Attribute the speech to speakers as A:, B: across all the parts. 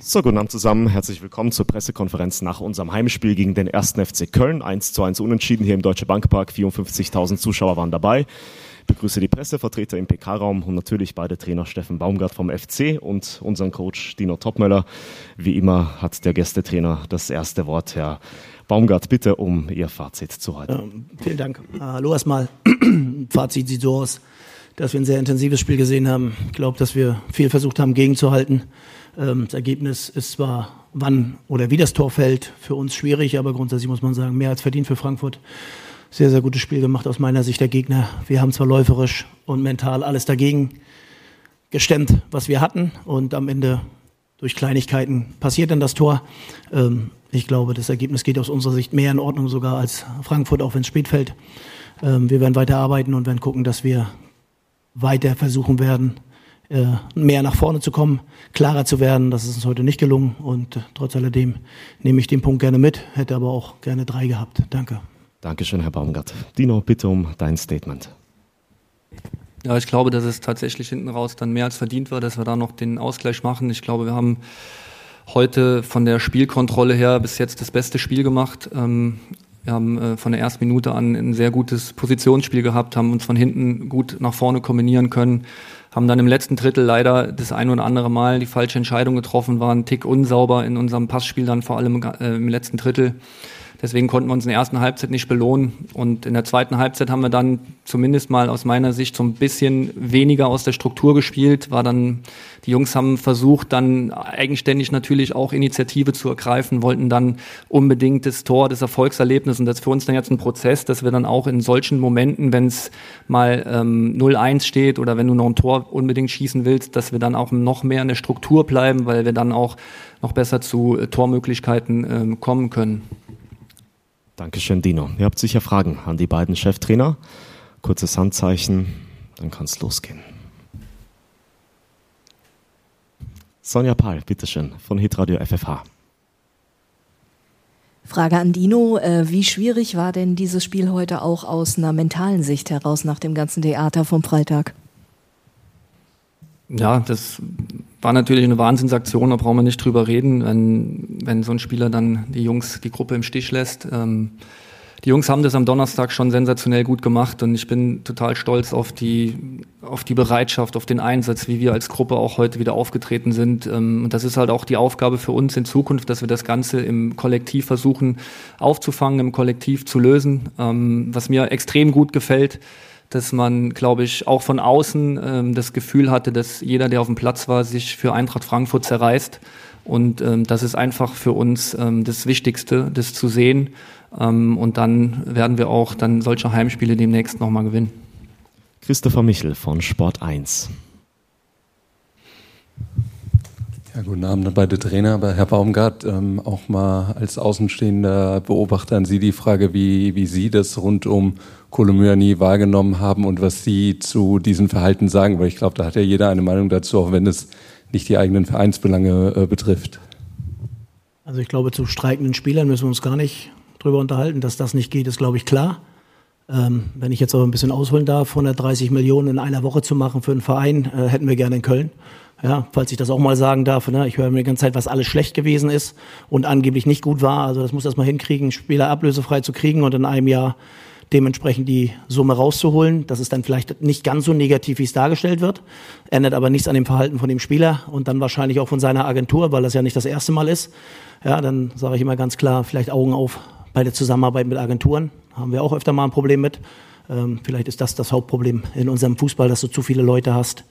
A: So, guten Abend zusammen. Herzlich willkommen zur Pressekonferenz nach unserem Heimspiel gegen den 1. FC Köln. 1 zu 1 unentschieden hier im Deutsche Bankpark. 54.000 Zuschauer waren dabei. Ich begrüße die Pressevertreter im PK-Raum und natürlich beide Trainer Steffen Baumgart vom FC und unseren Coach Dino Topmöller. Wie immer hat der Gästetrainer das erste Wort. Herr Baumgart, bitte um Ihr Fazit zu halten.
B: Ähm, vielen Dank. Hallo erstmal. Fazit sieht so aus, dass wir ein sehr intensives Spiel gesehen haben. Ich glaube, dass wir viel versucht haben, gegenzuhalten. Ähm, das Ergebnis ist zwar, wann oder wie das Tor fällt, für uns schwierig, aber grundsätzlich muss man sagen, mehr als verdient für Frankfurt. Sehr, sehr gutes Spiel gemacht aus meiner Sicht der Gegner. Wir haben zwar läuferisch und mental alles dagegen gestemmt, was wir hatten und am Ende durch Kleinigkeiten passiert dann das Tor. Ähm, ich glaube, das Ergebnis geht aus unserer Sicht mehr in Ordnung sogar als Frankfurt, auch wenn es spät fällt. Ähm, wir werden weiter arbeiten und werden gucken, dass wir weiter versuchen werden, äh, mehr nach vorne zu kommen, klarer zu werden. Das ist uns heute nicht gelungen und trotz alledem nehme ich den Punkt gerne mit, hätte aber auch gerne drei gehabt. Danke.
A: Dankeschön, Herr Baumgart. Dino, bitte um dein Statement.
C: Ja, ich glaube, dass es tatsächlich hinten raus dann mehr als verdient war, dass wir da noch den Ausgleich machen. Ich glaube, wir haben heute von der Spielkontrolle her bis jetzt das beste Spiel gemacht. Ähm, wir haben äh, von der ersten Minute an ein sehr gutes Positionsspiel gehabt, haben uns von hinten gut nach vorne kombinieren können, haben dann im letzten Drittel leider das ein oder andere Mal die falsche Entscheidung getroffen, waren Tick unsauber in unserem Passspiel dann vor allem äh, im letzten Drittel. Deswegen konnten wir uns in der ersten Halbzeit nicht belohnen. Und in der zweiten Halbzeit haben wir dann zumindest mal aus meiner Sicht so ein bisschen weniger aus der Struktur gespielt. War dann, die Jungs haben versucht, dann eigenständig natürlich auch Initiative zu ergreifen, wollten dann unbedingt das Tor, das Erfolgserlebnis. Und das ist für uns dann jetzt ein Prozess, dass wir dann auch in solchen Momenten, wenn es mal ähm, 0-1 steht oder wenn du noch ein Tor unbedingt schießen willst, dass wir dann auch noch mehr in der Struktur bleiben, weil wir dann auch noch besser zu äh, Tormöglichkeiten ähm, kommen können.
A: Dankeschön, Dino. Ihr habt sicher Fragen an die beiden Cheftrainer. Kurzes Handzeichen, dann kann es losgehen. Sonja Pahl, bitteschön, von Hitradio FFH.
D: Frage an Dino, äh, wie schwierig war denn dieses Spiel heute auch aus einer mentalen Sicht heraus nach dem ganzen Theater vom Freitag?
C: Ja, das war natürlich eine Wahnsinnsaktion, da brauchen wir nicht drüber reden, wenn, wenn so ein Spieler dann die Jungs, die Gruppe im Stich lässt. Ähm, die Jungs haben das am Donnerstag schon sensationell gut gemacht und ich bin total stolz auf die, auf die Bereitschaft, auf den Einsatz, wie wir als Gruppe auch heute wieder aufgetreten sind. Ähm, und das ist halt auch die Aufgabe für uns in Zukunft, dass wir das Ganze im Kollektiv versuchen aufzufangen, im Kollektiv zu lösen. Ähm, was mir extrem gut gefällt, dass man, glaube ich, auch von außen ähm, das Gefühl hatte, dass jeder, der auf dem Platz war, sich für Eintracht Frankfurt zerreißt. Und ähm, das ist einfach für uns ähm, das Wichtigste, das zu sehen. Ähm, und dann werden wir auch dann solche Heimspiele demnächst nochmal gewinnen.
A: Christopher Michel von Sport 1.
E: Ja, guten Abend an beide Trainer. Aber Herr Baumgart, ähm, auch mal als außenstehender Beobachter an Sie die Frage, wie, wie Sie das rund um Kolomyani wahrgenommen haben und was Sie zu diesem Verhalten sagen, weil ich glaube, da hat ja jeder eine Meinung dazu, auch wenn es nicht die eigenen Vereinsbelange äh, betrifft.
B: Also ich glaube, zu streikenden Spielern müssen wir uns gar nicht drüber unterhalten. Dass das nicht geht, ist, glaube ich, klar. Ähm, wenn ich jetzt aber ein bisschen ausholen darf, 130 Millionen in einer Woche zu machen für einen Verein, äh, hätten wir gerne in Köln. Ja, falls ich das auch mal sagen darf. Ne? Ich höre mir die ganze Zeit, was alles schlecht gewesen ist und angeblich nicht gut war. Also das muss das mal hinkriegen, Spieler ablösefrei zu kriegen und in einem Jahr dementsprechend die Summe rauszuholen. Das ist dann vielleicht nicht ganz so negativ, wie es dargestellt wird, ändert aber nichts an dem Verhalten von dem Spieler und dann wahrscheinlich auch von seiner Agentur, weil das ja nicht das erste Mal ist. Ja, dann sage ich immer ganz klar, vielleicht Augen auf bei der Zusammenarbeit mit Agenturen. Haben wir auch öfter mal ein Problem mit. Ähm, vielleicht ist das das Hauptproblem in unserem Fußball, dass du zu viele Leute hast,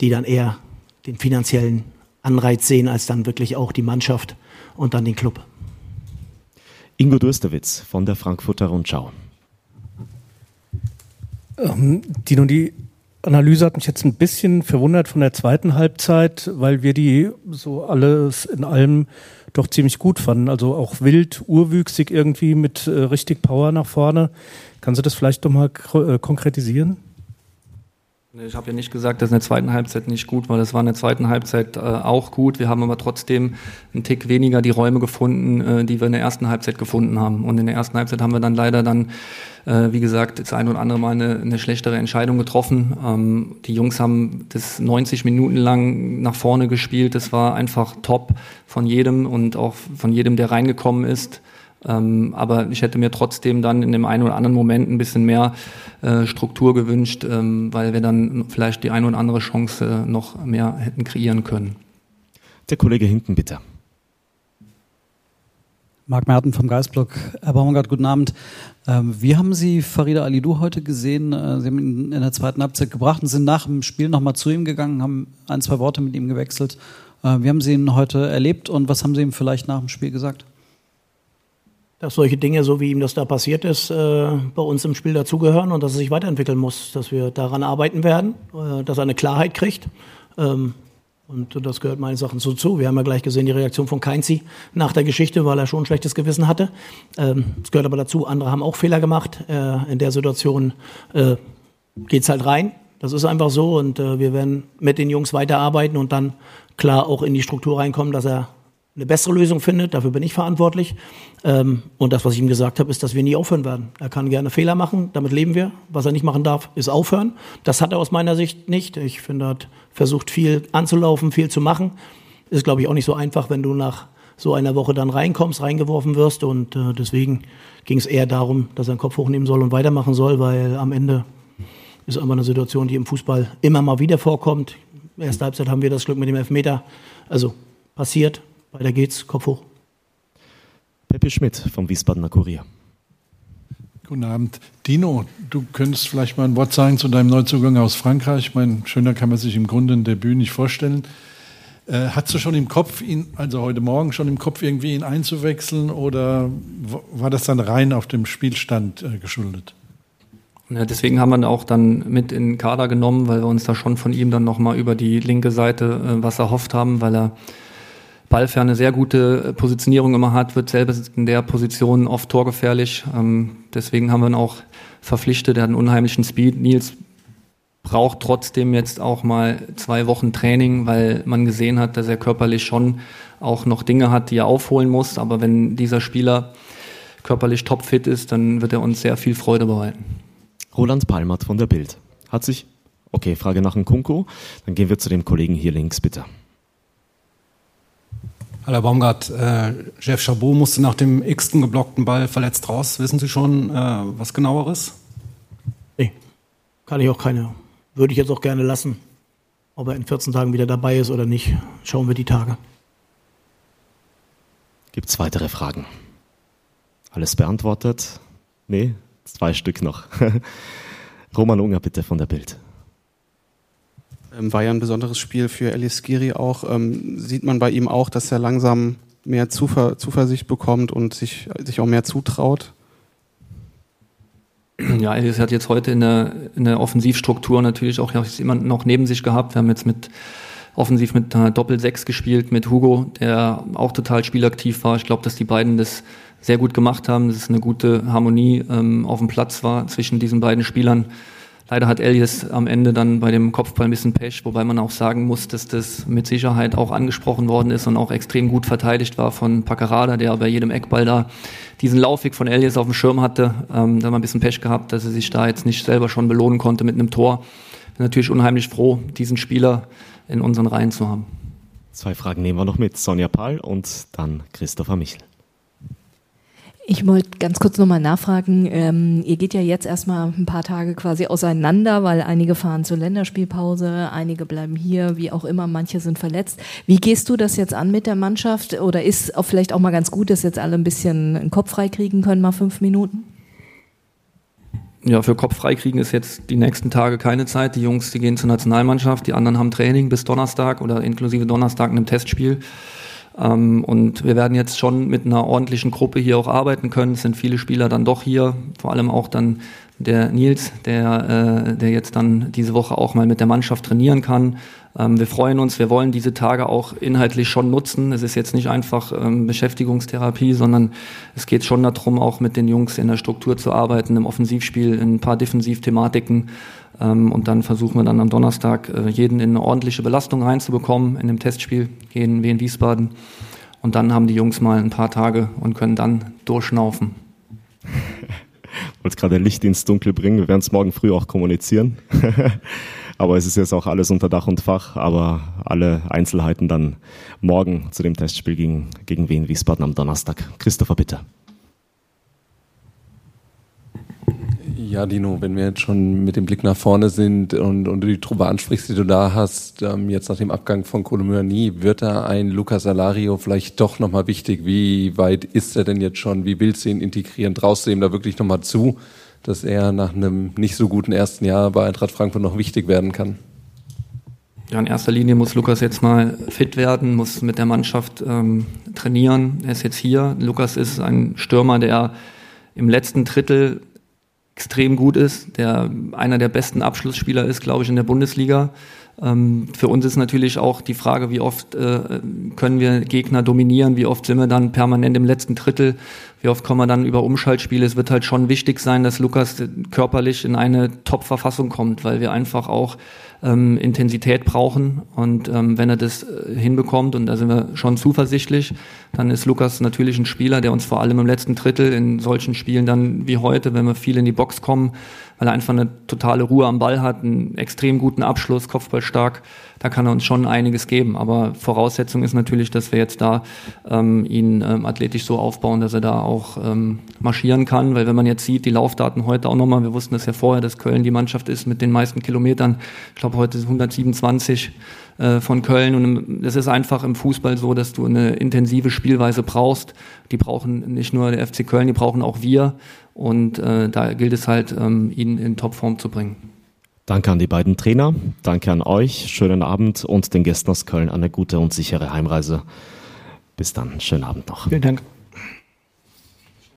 B: die dann eher den finanziellen Anreiz sehen, als dann wirklich auch die Mannschaft und dann den Club.
A: Ingo Durstewitz von der Frankfurter Rundschau.
F: Ähm, Dino, die Analyse hat mich jetzt ein bisschen verwundert von der zweiten Halbzeit, weil wir die so alles in allem doch ziemlich gut fanden. Also auch wild, urwüchsig irgendwie mit äh, richtig Power nach vorne. Kannst du das vielleicht doch mal äh, konkretisieren?
C: Ich habe ja nicht gesagt, dass in der zweiten Halbzeit nicht gut war. Das war in der zweiten Halbzeit äh, auch gut. Wir haben aber trotzdem einen Tick weniger die Räume gefunden, äh, die wir in der ersten Halbzeit gefunden haben. Und in der ersten Halbzeit haben wir dann leider dann, äh, wie gesagt, das ein oder andere Mal eine, eine schlechtere Entscheidung getroffen. Ähm, die Jungs haben das 90 Minuten lang nach vorne gespielt. Das war einfach top von jedem und auch von jedem, der reingekommen ist. Ähm, aber ich hätte mir trotzdem dann in dem einen oder anderen Moment ein bisschen mehr äh, Struktur gewünscht, ähm, weil wir dann vielleicht die eine oder andere Chance äh, noch mehr hätten kreieren können.
A: Der Kollege hinten bitte.
G: Marc Merten vom Geistblock. Herr Baumgart, guten Abend. Ähm, wie haben Sie Farida Alidou heute gesehen? Äh, Sie haben ihn in der zweiten Halbzeit gebracht und sind nach dem Spiel nochmal zu ihm gegangen, haben ein, zwei Worte mit ihm gewechselt. Äh, wie haben Sie ihn heute erlebt und was haben Sie ihm vielleicht nach dem Spiel gesagt?
B: Dass solche Dinge, so wie ihm das da passiert ist, äh, bei uns im Spiel dazugehören und dass er sich weiterentwickeln muss, dass wir daran arbeiten werden, äh, dass er eine Klarheit kriegt. Ähm, und das gehört meines Erachtens so zu. Wir haben ja gleich gesehen die Reaktion von Keinzi nach der Geschichte, weil er schon ein schlechtes Gewissen hatte. Ähm, es gehört aber dazu, andere haben auch Fehler gemacht. Äh, in der Situation äh, geht's halt rein. Das ist einfach so und wir werden mit den Jungs weiterarbeiten und dann klar auch in die Struktur reinkommen, dass er eine bessere Lösung findet. Dafür bin ich verantwortlich. Ähm, und das, was ich ihm gesagt habe, ist, dass wir nie aufhören werden. Er kann gerne Fehler machen, damit leben wir. Was er nicht machen darf, ist aufhören. Das hat er aus meiner Sicht nicht. Ich finde, er hat versucht, viel anzulaufen, viel zu machen. Ist, glaube ich, auch nicht so einfach, wenn du nach so einer Woche dann reinkommst, reingeworfen wirst. Und äh, deswegen ging es eher darum, dass er den Kopf hochnehmen soll und weitermachen soll, weil am Ende ist immer eine Situation, die im Fußball immer mal wieder vorkommt. Erste Halbzeit haben wir das Glück mit dem Elfmeter. Also passiert, weiter geht's, Kopf hoch.
A: Peppe Schmidt vom Wiesbadener Kurier.
H: Guten Abend. Dino, du könntest vielleicht mal ein Wort sagen zu deinem Neuzugang aus Frankreich. Ich meine, schöner kann man sich im Grunde ein Debüt nicht vorstellen. Äh, hast du schon im Kopf, ihn, also heute Morgen schon im Kopf irgendwie ihn einzuwechseln oder war das dann rein auf dem Spielstand äh, geschuldet?
C: Ja, deswegen haben wir auch dann mit in den Kader genommen, weil wir uns da schon von ihm dann nochmal über die linke Seite äh, was erhofft haben, weil er Ballfer eine sehr gute Positionierung immer hat, wird selber in der Position oft torgefährlich. Ähm, deswegen haben wir ihn auch verpflichtet. Er hat einen unheimlichen Speed. Nils braucht trotzdem jetzt auch mal zwei Wochen Training, weil man gesehen hat, dass er körperlich schon auch noch Dinge hat, die er aufholen muss. Aber wenn dieser Spieler körperlich topfit ist, dann wird er uns sehr viel Freude bereiten.
A: Roland Palmert von der Bild. Hat sich, okay, Frage nach dem Kunko. Dann gehen wir zu dem Kollegen hier links, bitte.
I: Herr Baumgart, äh, Jeff Chabot musste nach dem x-ten geblockten Ball verletzt raus. Wissen Sie schon äh, was genaueres?
B: Nee, kann ich auch keine. Würde ich jetzt auch gerne lassen. Ob er in 14 Tagen wieder dabei ist oder nicht, schauen wir die Tage.
A: Gibt es weitere Fragen? Alles beantwortet? Nee, zwei Stück noch. Roman Unger bitte von der Bild.
J: Ähm, war ja ein besonderes Spiel für Elias Giri auch. Ähm, sieht man bei ihm auch, dass er langsam mehr Zuver Zuversicht bekommt und sich, sich auch mehr zutraut?
C: Ja, Elias hat jetzt heute in der, in der Offensivstruktur natürlich auch jemanden noch neben sich gehabt. Wir haben jetzt mit offensiv mit einer Doppel-Sechs gespielt, mit Hugo, der auch total spielaktiv war. Ich glaube, dass die beiden das sehr gut gemacht haben, dass es eine gute Harmonie ähm, auf dem Platz war zwischen diesen beiden Spielern. Leider hat Elias am Ende dann bei dem Kopfball ein bisschen Pech, wobei man auch sagen muss, dass das mit Sicherheit auch angesprochen worden ist und auch extrem gut verteidigt war von Paccarada, der bei jedem Eckball da diesen Laufweg von Elias auf dem Schirm hatte. Ähm, da haben wir ein bisschen Pech gehabt, dass er sich da jetzt nicht selber schon belohnen konnte mit einem Tor. Bin natürlich unheimlich froh, diesen Spieler in unseren Reihen zu haben.
A: Zwei Fragen nehmen wir noch mit. Sonja Pahl und dann Christopher Michel.
D: Ich wollte ganz kurz nochmal nachfragen. Ähm, ihr geht ja jetzt erstmal ein paar Tage quasi auseinander, weil einige fahren zur Länderspielpause, einige bleiben hier, wie auch immer, manche sind verletzt. Wie gehst du das jetzt an mit der Mannschaft? Oder ist auch vielleicht auch mal ganz gut, dass jetzt alle ein bisschen einen Kopf frei kriegen können, mal fünf Minuten?
C: Ja, für Kopf frei kriegen ist jetzt die nächsten Tage keine Zeit. Die Jungs, die gehen zur Nationalmannschaft, die anderen haben Training bis Donnerstag oder inklusive Donnerstag in einem Testspiel. Ähm, und wir werden jetzt schon mit einer ordentlichen Gruppe hier auch arbeiten können. Es sind viele Spieler dann doch hier, vor allem auch dann der Nils, der, äh, der jetzt dann diese Woche auch mal mit der Mannschaft trainieren kann. Ähm, wir freuen uns, wir wollen diese Tage auch inhaltlich schon nutzen. Es ist jetzt nicht einfach ähm, Beschäftigungstherapie, sondern es geht schon darum, auch mit den Jungs in der Struktur zu arbeiten, im Offensivspiel, in ein paar Defensivthematiken Ähm, und dann versuchen wir dann am Donnerstag äh, jeden in eine ordentliche Belastung reinzubekommen in dem Testspiel gegen Wien Wiesbaden. Und dann haben die Jungs mal ein paar Tage und können dann durchschnaufen.
A: wollte gerade Licht ins Dunkel bringen. Wir werden es morgen früh auch kommunizieren. aber es ist jetzt auch alles unter Dach und Fach. Aber alle Einzelheiten dann morgen zu dem Testspiel gegen, gegen Wien Wiesbaden am Donnerstag. Christopher, bitte.
E: Ja, Dino, wenn wir jetzt schon mit dem Blick nach vorne sind und, und du die Truppe ansprichst, die du da hast, ähm, jetzt nach dem Abgang von Kolomyani, wird da ein Lucas Alario vielleicht doch nochmal wichtig? Wie weit ist er denn jetzt schon? Wie willst du ihn integrieren? Traust du ihm da wirklich nochmal zu, dass er nach einem nicht so guten ersten Jahr bei Eintracht Frankfurt noch wichtig werden kann?
C: Ja, in erster Linie muss Lukas jetzt mal fit werden, muss mit der Mannschaft ähm, trainieren. Er ist jetzt hier. Lukas ist ein Stürmer, der im letzten Drittel extrem gut ist, der einer der besten Abschlussspieler ist, glaube ich, in der Bundesliga. Ähm, für uns ist natürlich auch die Frage, wie oft äh, können wir Gegner dominieren, wie oft sind wir dann permanent im letzten Drittel, wie oft kommen wir dann über Umschaltspiele. Es wird halt schon wichtig sein, dass Lukas körperlich in eine Top-Verfassung kommt, weil wir einfach auch ähm, Intensität brauchen. Und ähm, wenn er das äh, hinbekommt, und da sind wir schon zuversichtlich, dann ist Lukas natürlich ein Spieler, der uns vor allem im letzten Drittel in solchen Spielen dann wie heute, wenn wir viel in die Box kommen, weil er einfach eine totale Ruhe am Ball hat, einen extrem guten Abschluss, Kopfball stark, da kann er uns schon einiges geben. Aber Voraussetzung ist natürlich, dass wir jetzt da ähm, ihn ähm, athletisch so aufbauen, dass er da auch ähm, marschieren kann. Weil wenn man jetzt sieht, die Laufdaten heute auch nochmal, wir wussten das ja vorher, dass Köln die Mannschaft ist mit den meisten Kilometern. Ich glaube, heute sind 127 äh, von Köln. Und es ist einfach im Fußball so, dass du eine intensive Spielweise brauchst. Die brauchen nicht nur der FC Köln, die brauchen auch wir. Und äh, da gilt es halt, ähm, ihn in Topform zu bringen.
A: Danke an die beiden Trainer, danke an euch, schönen Abend und den Gästen aus Köln eine gute und sichere Heimreise. Bis dann, schönen Abend noch.
B: Vielen Dank.